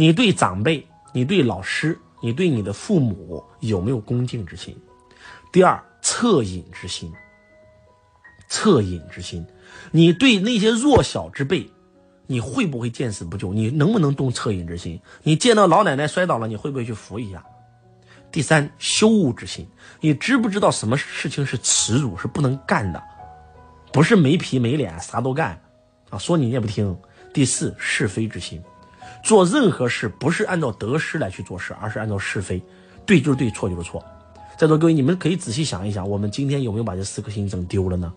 你对长辈，你对老师，你对你的父母有没有恭敬之心？第二，恻隐之心，恻隐之心，你对那些弱小之辈。你会不会见死不救？你能不能动恻隐之心？你见到老奶奶摔倒了，你会不会去扶一下？第三，羞恶之心，你知不知道什么事情是耻辱，是不能干的？不是没皮没脸啥都干啊！说你你也不听。第四，是非之心，做任何事不是按照得失来去做事，而是按照是非，对就是对，错就是错。在座各位，你们可以仔细想一想，我们今天有没有把这四颗心整丢了呢？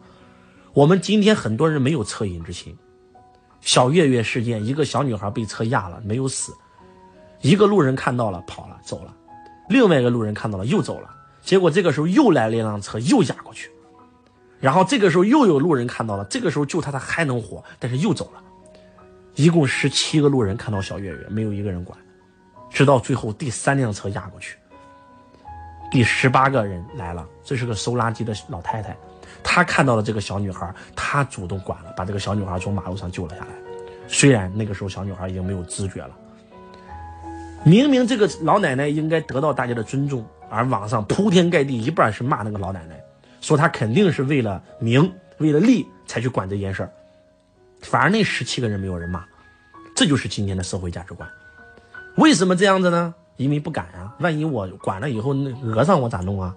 我们今天很多人没有恻隐之心。小月月事件，一个小女孩被车压了，没有死。一个路人看到了，跑了，走了。另外一个路人看到了，又走了。结果这个时候又来了一辆车，又压过去。然后这个时候又有路人看到了，这个时候救他，他还能活，但是又走了。一共十七个路人看到小月月，没有一个人管。直到最后第三辆车压过去，第十八个人来了，这是个收垃圾的老太太。她看到了这个小女孩，她主动管了，把这个小女孩从马路上救了下来。虽然那个时候小女孩已经没有知觉了，明明这个老奶奶应该得到大家的尊重，而网上铺天盖地一半是骂那个老奶奶，说她肯定是为了名、为了利才去管这件事儿。反而那十七个人没有人骂，这就是今天的社会价值观。为什么这样子呢？因为不敢啊，万一我管了以后那讹上我咋弄啊？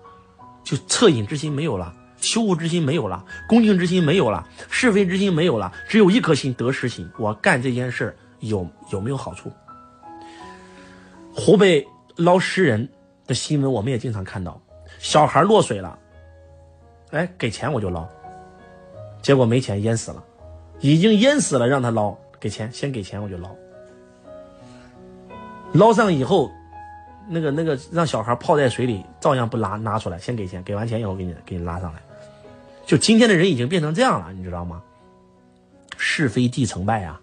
就恻隐之心没有了。羞恶之心没有了，恭敬之心没有了，是非之心没有了，只有一颗心得失心。我干这件事有有没有好处？湖北捞尸人的新闻我们也经常看到，小孩落水了，哎，给钱我就捞，结果没钱淹死了，已经淹死了让他捞，给钱先给钱我就捞，捞上以后。那个那个让小孩泡在水里，照样不拉拿出来，先给钱，给完钱以后给你给你拉上来。就今天的人已经变成这样了，你知道吗？是非即成败啊！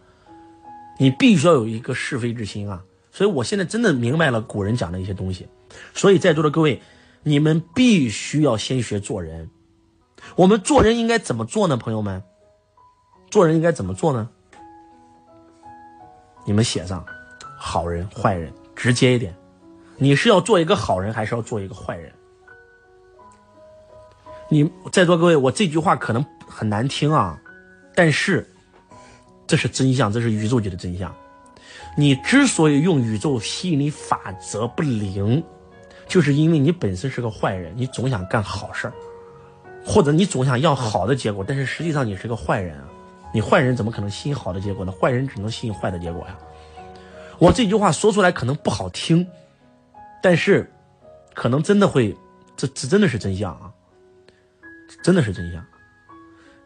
你必须要有一个是非之心啊！所以我现在真的明白了古人讲的一些东西。所以在座的各位，你们必须要先学做人。我们做人应该怎么做呢？朋友们，做人应该怎么做呢？你们写上好人坏人，直接一点。你是要做一个好人，还是要做一个坏人？你在座各位，我这句话可能很难听啊，但是这是真相，这是宇宙级的真相。你之所以用宇宙吸引力法则不灵，就是因为你本身是个坏人，你总想干好事儿，或者你总想要好的结果，但是实际上你是个坏人啊！你坏人怎么可能吸引好的结果呢？坏人只能吸引坏的结果呀！我这句话说出来可能不好听。但是，可能真的会，这这真的是真相啊！真的是真相。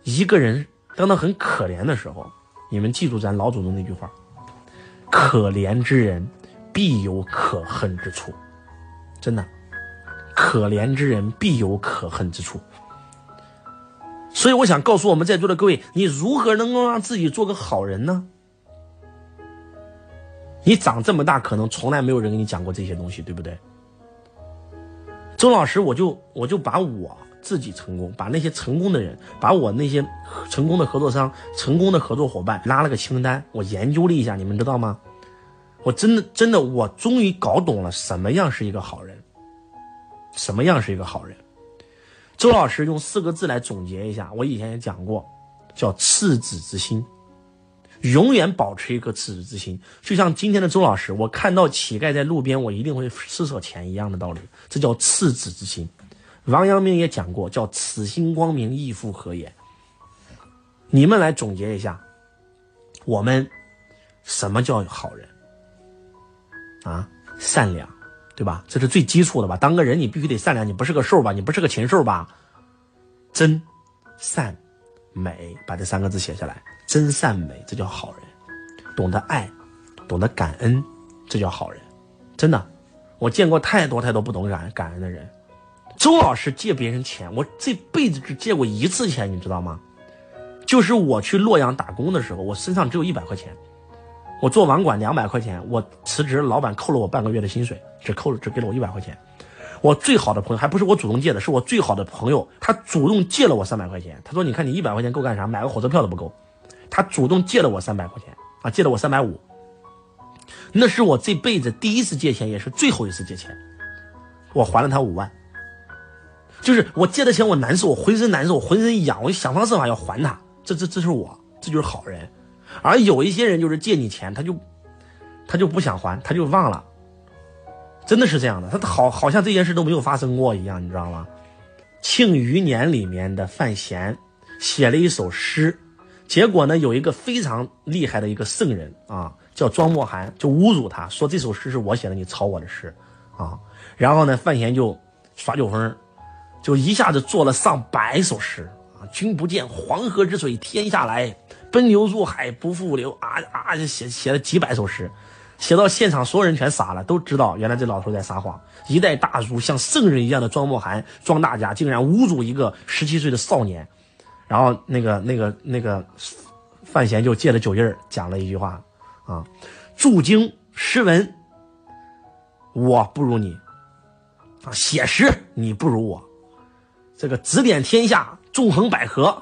一个人当他很可怜的时候，你们记住咱老祖宗那句话：可怜之人必有可恨之处。真的，可怜之人必有可恨之处。所以，我想告诉我们在座的各位，你如何能够让自己做个好人呢？你长这么大，可能从来没有人跟你讲过这些东西，对不对？周老师，我就我就把我自己成功，把那些成功的人，把我那些成功的合作商、成功的合作伙伴拉了个清单，我研究了一下，你们知道吗？我真的真的，我终于搞懂了什么样是一个好人，什么样是一个好人。周老师用四个字来总结一下，我以前也讲过，叫赤子之心。永远保持一颗赤子之心，就像今天的周老师，我看到乞丐在路边，我一定会施舍钱一样的道理，这叫赤子之心。王阳明也讲过，叫此心光明，亦复何言？你们来总结一下，我们什么叫好人啊？善良，对吧？这是最基础的吧？当个人，你必须得善良，你不是个兽吧？你不是个禽兽吧？真、善、美，把这三个字写下来。真善美，这叫好人；懂得爱，懂得感恩，这叫好人。真的，我见过太多太多不懂感感恩的人。周老师借别人钱，我这辈子只借过一次钱，你知道吗？就是我去洛阳打工的时候，我身上只有一百块钱，我做网管两百块钱，我辞职，老板扣了我半个月的薪水，只扣了只给了我一百块钱。我最好的朋友还不是我主动借的，是我最好的朋友，他主动借了我三百块钱。他说：“你看你一百块钱够干啥？买个火车票都不够。”他主动借了我三百块钱啊，借了我三百五。那是我这辈子第一次借钱，也是最后一次借钱。我还了他五万。就是我借的钱，我难受，我浑身难受，我浑身痒，我就想方设法要还他。这这这是我，这就是好人。而有一些人就是借你钱，他就他就不想还，他就忘了。真的是这样的，他好好像这件事都没有发生过一样，你知道吗？《庆余年》里面的范闲写了一首诗，结果呢，有一个非常厉害的一个圣人啊，叫庄墨涵，就侮辱他说这首诗是我写的，你抄我的诗啊。然后呢，范闲就耍酒疯，就一下子做了上百首诗啊。君不见黄河之水天下来，奔流入海不复流啊啊，写写了几百首诗。写到现场，所有人全傻了，都知道原来这老头在撒谎。一代大儒，像圣人一样的庄墨涵、庄大家，竟然侮辱一个十七岁的少年。然后那个、那个、那个范闲就借着酒劲儿，讲了一句话：啊，注经诗文，我不如你；啊，写诗你不如我。这个指点天下，纵横捭阖，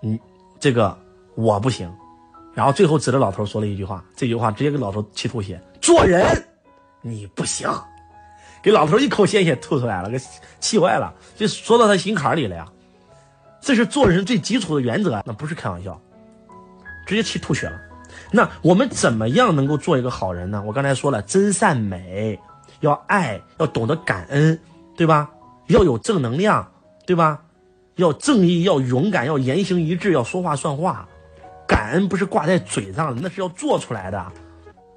你这个我不行。然后最后指着老头说了一句话，这句话直接给老头气吐血。做人你不行，给老头一口鲜血吐出来了，给气坏了，就说到他心坎里了呀。这是做人最基础的原则，那不是开玩笑，直接气吐血了。那我们怎么样能够做一个好人呢？我刚才说了，真善美，要爱，要懂得感恩，对吧？要有正能量，对吧？要正义，要勇敢，要言行一致，要说话算话。感恩不是挂在嘴上的，那是要做出来的，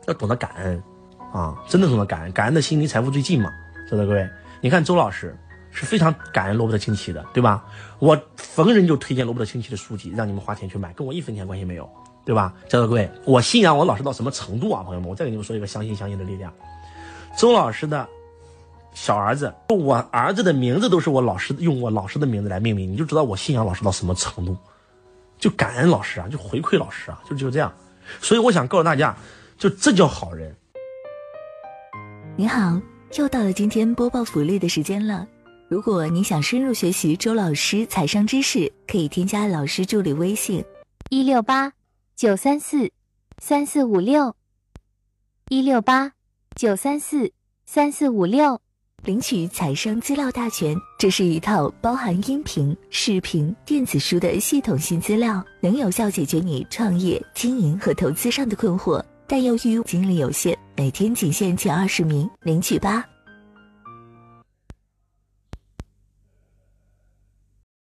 要懂得感恩，啊，真的懂得感恩，感恩的心离财富最近嘛，知道各位？你看周老师是非常感恩罗伯特清崎的，对吧？我逢人就推荐罗伯特清崎的书籍，让你们花钱去买，跟我一分钱关系没有，对吧？知道各位？我信仰我老师到什么程度啊，朋友们？我再给你们说一个相信相信的力量。周老师的小儿子，我儿子的名字都是我老师用我老师的名字来命名，你就知道我信仰老师到什么程度。就感恩老师啊，就回馈老师啊，就就这样。所以我想告诉大家，就这叫好人。你好，又到了今天播报福利的时间了。如果你想深入学习周老师财商知识，可以添加老师助理微信：一六八九三四三四五六一六八九三四三四五六。领取财商资料大全，这是一套包含音频、视频、电子书的系统性资料，能有效解决你创业、经营和投资上的困惑。但由于精力有限，每天仅限前二十名，领取吧。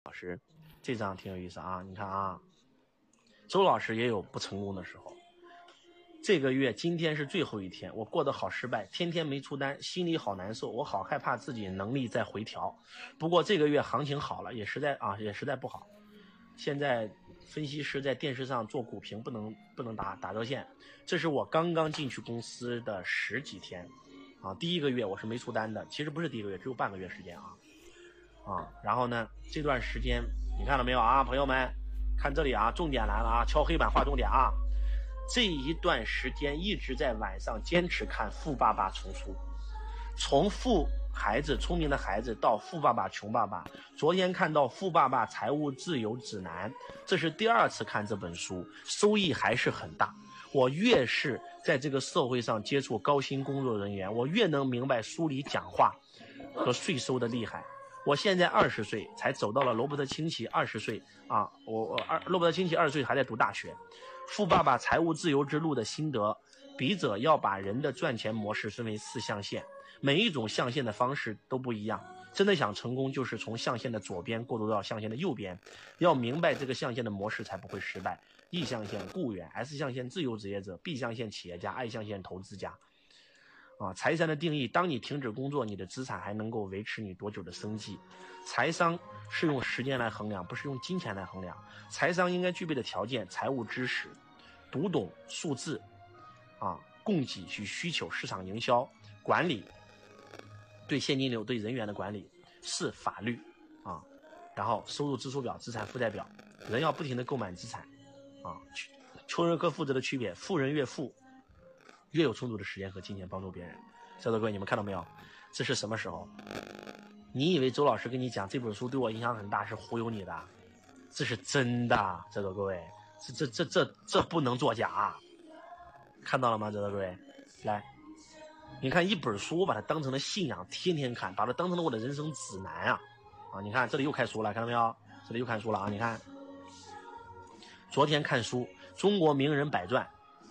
老师，这张挺有意思啊！你看啊，周老师也有不成功的时候。这个月今天是最后一天，我过得好失败，天天没出单，心里好难受，我好害怕自己能力在回调。不过这个月行情好了，也实在啊，也实在不好。现在分析师在电视上做股评，不能不能打打热线。这是我刚刚进去公司的十几天，啊，第一个月我是没出单的，其实不是第一个月，只有半个月时间啊，啊，然后呢，这段时间你看到没有啊，朋友们，看这里啊，重点来了啊，敲黑板画重点啊。这一段时间一直在晚上坚持看《富爸爸穷书》，从富孩子聪明的孩子到富爸爸穷爸爸。昨天看到《富爸爸财务自由指南》，这是第二次看这本书，收益还是很大。我越是在这个社会上接触高薪工作人员，我越能明白书里讲话和税收的厉害。我现在二十岁才走到了罗伯特清崎二十岁啊，我我二罗伯特清崎二十岁还在读大学。富爸爸财务自由之路的心得，笔者要把人的赚钱模式分为四象限，每一种象限的方式都不一样。真的想成功，就是从象限的左边过渡到象限的右边，要明白这个象限的模式才不会失败。E 象限雇员，S 象限自由职业者，B 象限企业家，I 象限投资家。啊，财商的定义：当你停止工作，你的资产还能够维持你多久的生计？财商。是用时间来衡量，不是用金钱来衡量。财商应该具备的条件：财务知识，读懂数字，啊，供给与需求，市场营销管理，对现金流、对人员的管理，是法律，啊，然后收入支出表、资产负债表，人要不停的购买资产，啊，穷人和富者的区别，富人越富，越有充足的时间和金钱帮助别人。在座各位，你们看到没有？这是什么时候？你以为周老师跟你讲这本书对我影响很大是忽悠你的？这是真的，在座各位，这这这这这不能作假。看到了吗？在座各位，来，你看一本书，我把它当成了信仰，天天看，把它当成了我的人生指南啊！啊，你看这里又开书了，看到没有？这里又看书了啊！你看，昨天看书。中国名人百传，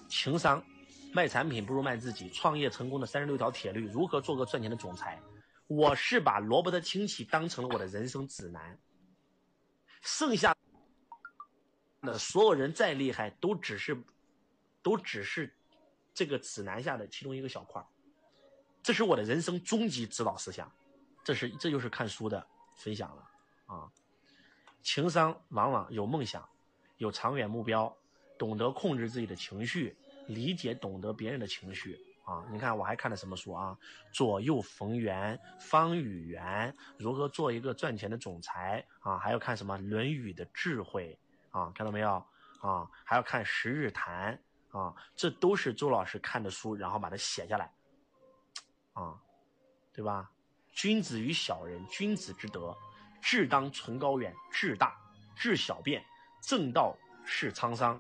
情商，卖产品不如卖自己，创业成功的三十六条铁律，如何做个赚钱的总裁？我是把罗伯特清崎当成了我的人生指南，剩下那所有人再厉害，都只是，都只是这个指南下的其中一个小块这是我的人生终极指导思想，这是这就是看书的分享了啊！情商往往有梦想，有长远目标。懂得控制自己的情绪，理解懂得别人的情绪啊！你看我还看了什么书啊？左右逢源、方与圆，如何做一个赚钱的总裁啊？还要看什么《论语》的智慧啊？看到没有啊？还要看《十日谈》啊？这都是周老师看的书，然后把它写下来啊，对吧？君子与小人，君子之德，志当存高远，志大，志小便，正道是沧桑。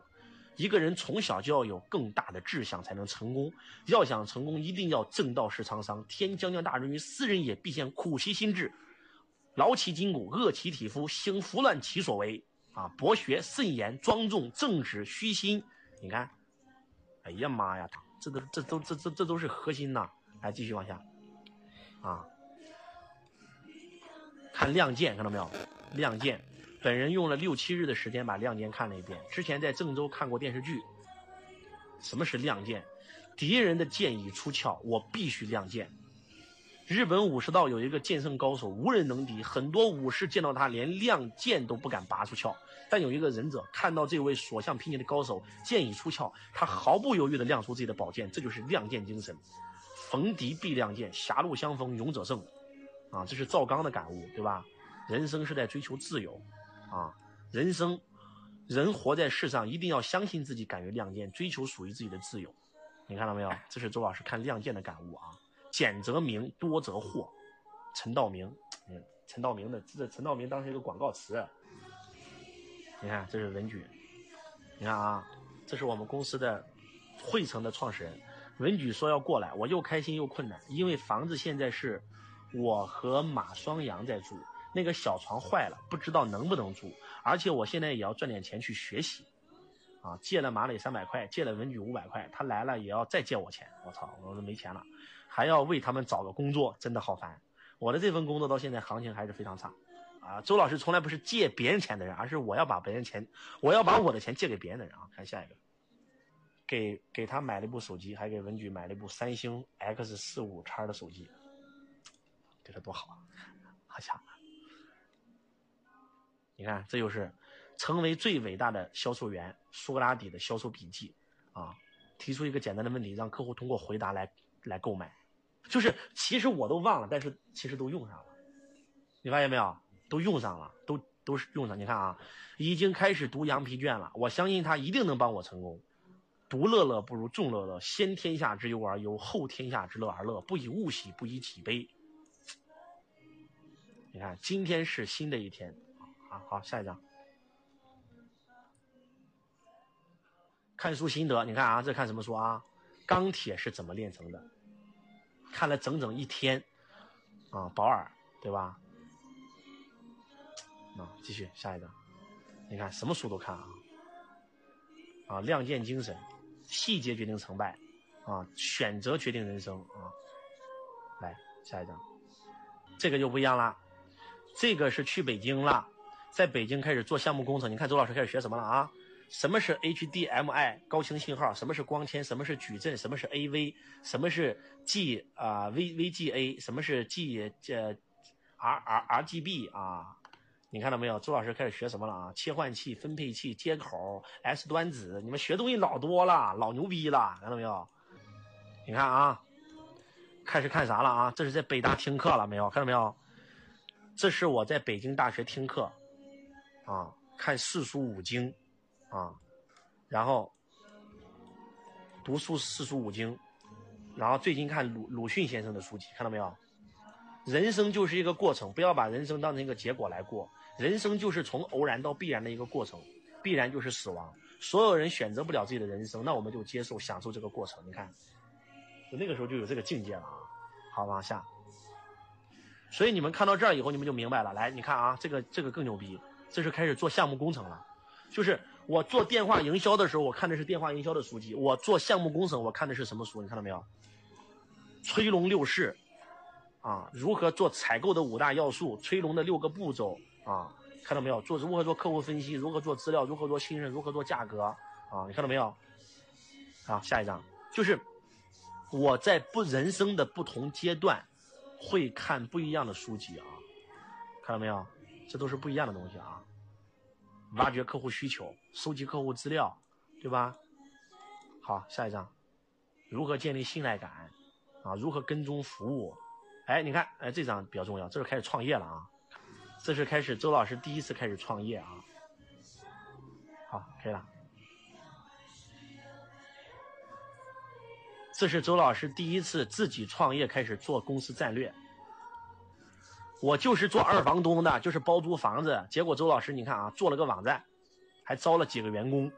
一个人从小就要有更大的志向，才能成功。要想成功，一定要正道是沧桑。天将降大任于斯人也，必先苦其心志，劳其筋骨，饿其体肤，行拂乱其所为。啊，博学、慎言、庄重、正直、虚心。你看，哎呀妈呀，这都这都这这这都是核心呐！来，继续往下。啊，看《亮剑》，看到没有？《亮剑》。本人用了六七日的时间把《亮剑》看了一遍。之前在郑州看过电视剧。什么是亮剑？敌人的剑已出鞘，我必须亮剑。日本武士道有一个剑圣高手，无人能敌，很多武士见到他连亮剑都不敢拔出鞘。但有一个忍者看到这位所向披靡的高手剑已出鞘，他毫不犹豫地亮出自己的宝剑，这就是亮剑精神。逢敌必亮剑，狭路相逢勇者胜。啊，这是赵刚的感悟，对吧？人生是在追求自由。啊，人生，人活在世上，一定要相信自己，敢于亮剑，追求属于自己的自由。你看到没有？这是周老师看《亮剑》的感悟啊。简则明，多则惑。陈道明，嗯，陈道明的这陈道明当时一个广告词。你看，这是文举。你看啊，这是我们公司的汇成的创始人文举说要过来，我又开心又困难，因为房子现在是我和马双阳在住。那个小床坏了，不知道能不能住，而且我现在也要赚点钱去学习，啊，借了马磊三百块，借了文举五百块，他来了也要再借我钱，我操，我说没钱了，还要为他们找个工作，真的好烦。我的这份工作到现在行情还是非常差，啊，周老师从来不是借别人钱的人，而是我要把别人钱，我要把我的钱借给别人的人啊。看下一个，给给他买了一部手机，还给文举买了一部三星 X 四五叉的手机，对他多好啊，好家伙。你看，这就是成为最伟大的销售员苏格拉底的销售笔记啊！提出一个简单的问题，让客户通过回答来来购买。就是其实我都忘了，但是其实都用上了。你发现没有？都用上了，都都是用上。你看啊，已经开始读羊皮卷了。我相信他一定能帮我成功。独乐乐不如众乐乐，先天下之忧而忧，后天下之乐而乐。不以物喜，不以己悲。你看，今天是新的一天。好，下一张。看书心得，你看啊，这看什么书啊？钢铁是怎么炼成的？看了整整一天，啊，保尔，对吧？啊，继续下一张。你看什么书都看啊？啊，亮剑精神，细节决定成败，啊，选择决定人生啊。来下一张，这个就不一样了，这个是去北京了。在北京开始做项目工程，你看周老师开始学什么了啊？什么是 HDMI 高清信号？什么是光纤？什么是矩阵？什么是 AV？什么是 G 啊 VVGA？什么是 G 这 R RRGB 啊？你看到没有？周老师开始学什么了啊？切换器、分配器、接口、S 端子，你们学东西老多了，老牛逼了，看到没有？你看啊，开始看啥了啊？这是在北大听课了没有？看到没有？这是我在北京大学听课。啊，看四书五经，啊，然后读书四书五经，然后最近看鲁鲁迅先生的书籍，看到没有？人生就是一个过程，不要把人生当成一个结果来过。人生就是从偶然到必然的一个过程，必然就是死亡。所有人选择不了自己的人生，那我们就接受、享受这个过程。你看，就那个时候就有这个境界了啊。好，往下。所以你们看到这儿以后，你们就明白了。来，你看啊，这个这个更牛逼，这是开始做项目工程了。就是我做电话营销的时候，我看的是电话营销的书籍；我做项目工程，我看的是什么书？你看到没有？崔龙六式，啊，如何做采购的五大要素？崔龙的六个步骤啊，看到没有？做如何做客户分析？如何做资料？如何做信任？如何做价格？啊，你看到没有？好，下一张就是我在不人生的不同阶段。会看不一样的书籍啊，看到没有？这都是不一样的东西啊。挖掘客户需求，收集客户资料，对吧？好，下一章，如何建立信赖感啊？如何跟踪服务？哎，你看，哎，这张比较重要，这是开始创业了啊。这是开始周老师第一次开始创业啊。好，可以了。这是周老师第一次自己创业，开始做公司战略。我就是做二房东的，就是包租房子。结果周老师，你看啊，做了个网站，还招了几个员工，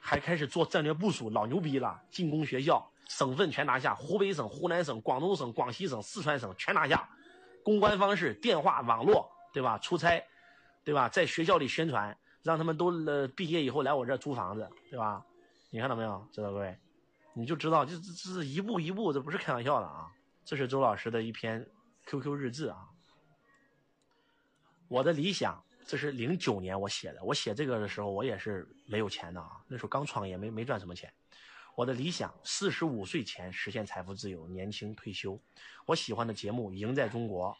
还开始做战略部署，老牛逼了。进攻学校，省份全拿下，湖北省、湖南省、广东省、广西省、四川省全拿下。公关方式：电话、网络，对吧？出差，对吧？在学校里宣传，让他们都呃毕业以后来我这儿租房子，对吧？你看到没有，知道各位？你就知道，这这这一步一步，这不是开玩笑的啊！这是周老师的一篇 QQ 日志啊。我的理想，这是零九年我写的。我写这个的时候，我也是没有钱的啊，那时候刚创业，没没赚什么钱。我的理想，四十五岁前实现财富自由，年轻退休。我喜欢的节目《赢在中国》，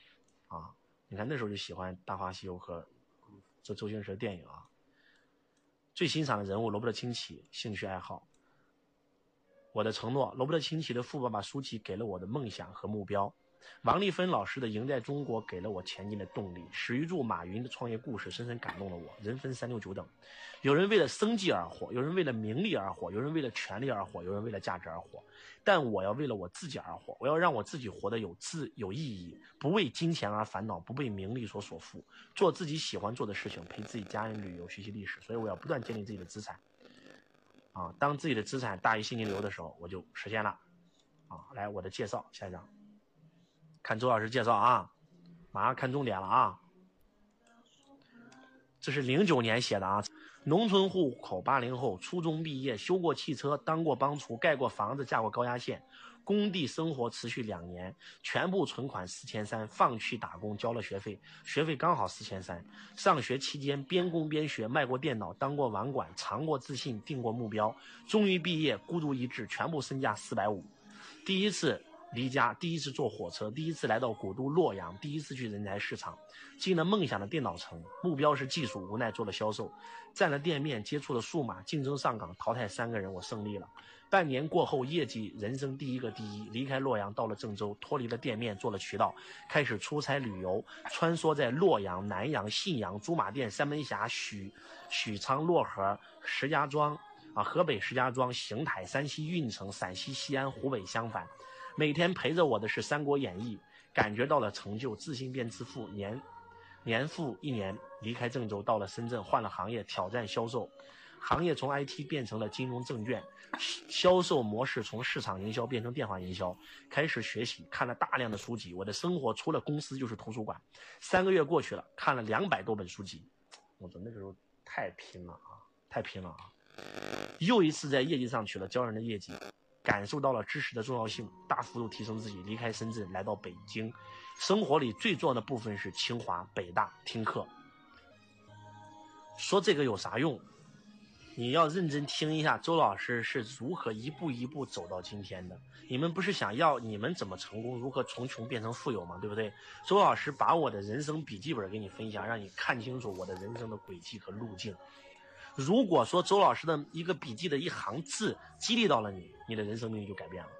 啊，你看那时候就喜欢《大话西游》和这周星驰的电影啊。最欣赏的人物罗伯特清崎，兴趣爱好。我的承诺，罗伯特清崎的《富爸爸》书籍给了我的梦想和目标，王丽芬老师的《赢在中国》给了我前进的动力，史玉柱、马云的创业故事深深感动了我。人分三六九等，有人为了生计而活，有人为了名利而活，有人为了权利而活，有人为了价值而活。但我要为了我自己而活，我要让我自己活得有自有意义，不为金钱而烦恼，不被名利所所缚，做自己喜欢做的事情，陪自己家人旅游，学习历史。所以我要不断建立自己的资产。啊，当自己的资产大于现金流的时候，我就实现了。啊，来我的介绍，下一张，看周老师介绍啊，马上看重点了啊。这是零九年写的啊，农村户口，八零后，初中毕业，修过汽车，当过帮厨，盖过房子，架过高压线。工地生活持续两年，全部存款四千三，放弃打工交了学费，学费刚好四千三。上学期间边工边学，卖过电脑，当过网管，尝过自信，定过目标，终于毕业，孤注一掷，全部身价四百五，第一次。离家第一次坐火车，第一次来到古都洛阳，第一次去人才市场，进了梦想的电脑城，目标是技术，无奈做了销售，占了店面，接触了数码，竞争上岗，淘汰三个人，我胜利了。半年过后，业绩人生第一个第一，离开洛阳到了郑州，脱离了店面，做了渠道，开始出差旅游，穿梭在洛阳、南阳、信阳、驻马店、三门峡、许许昌、漯河、石家庄啊，河北石家庄、邢台、山西运城、陕西西安、湖北襄樊。每天陪着我的是《三国演义》，感觉到了成就，自信变自负。年年复一年，离开郑州，到了深圳，换了行业，挑战销售。行业从 IT 变成了金融证券，销售模式从市场营销变成电话营销。开始学习，看了大量的书籍。我的生活除了公司就是图书馆。三个月过去了，看了两百多本书籍。我说那个时候太拼了啊，太拼了啊！又一次在业绩上取了骄人的业绩。感受到了知识的重要性，大幅度提升自己，离开深圳来到北京。生活里最重要的部分是清华、北大听课。说这个有啥用？你要认真听一下，周老师是如何一步一步走到今天的。你们不是想要你们怎么成功，如何从穷变成富有吗？对不对？周老师把我的人生笔记本给你分享，让你看清楚我的人生的轨迹和路径。如果说周老师的一个笔记的一行字激励到了你，你的人生命运就改变了。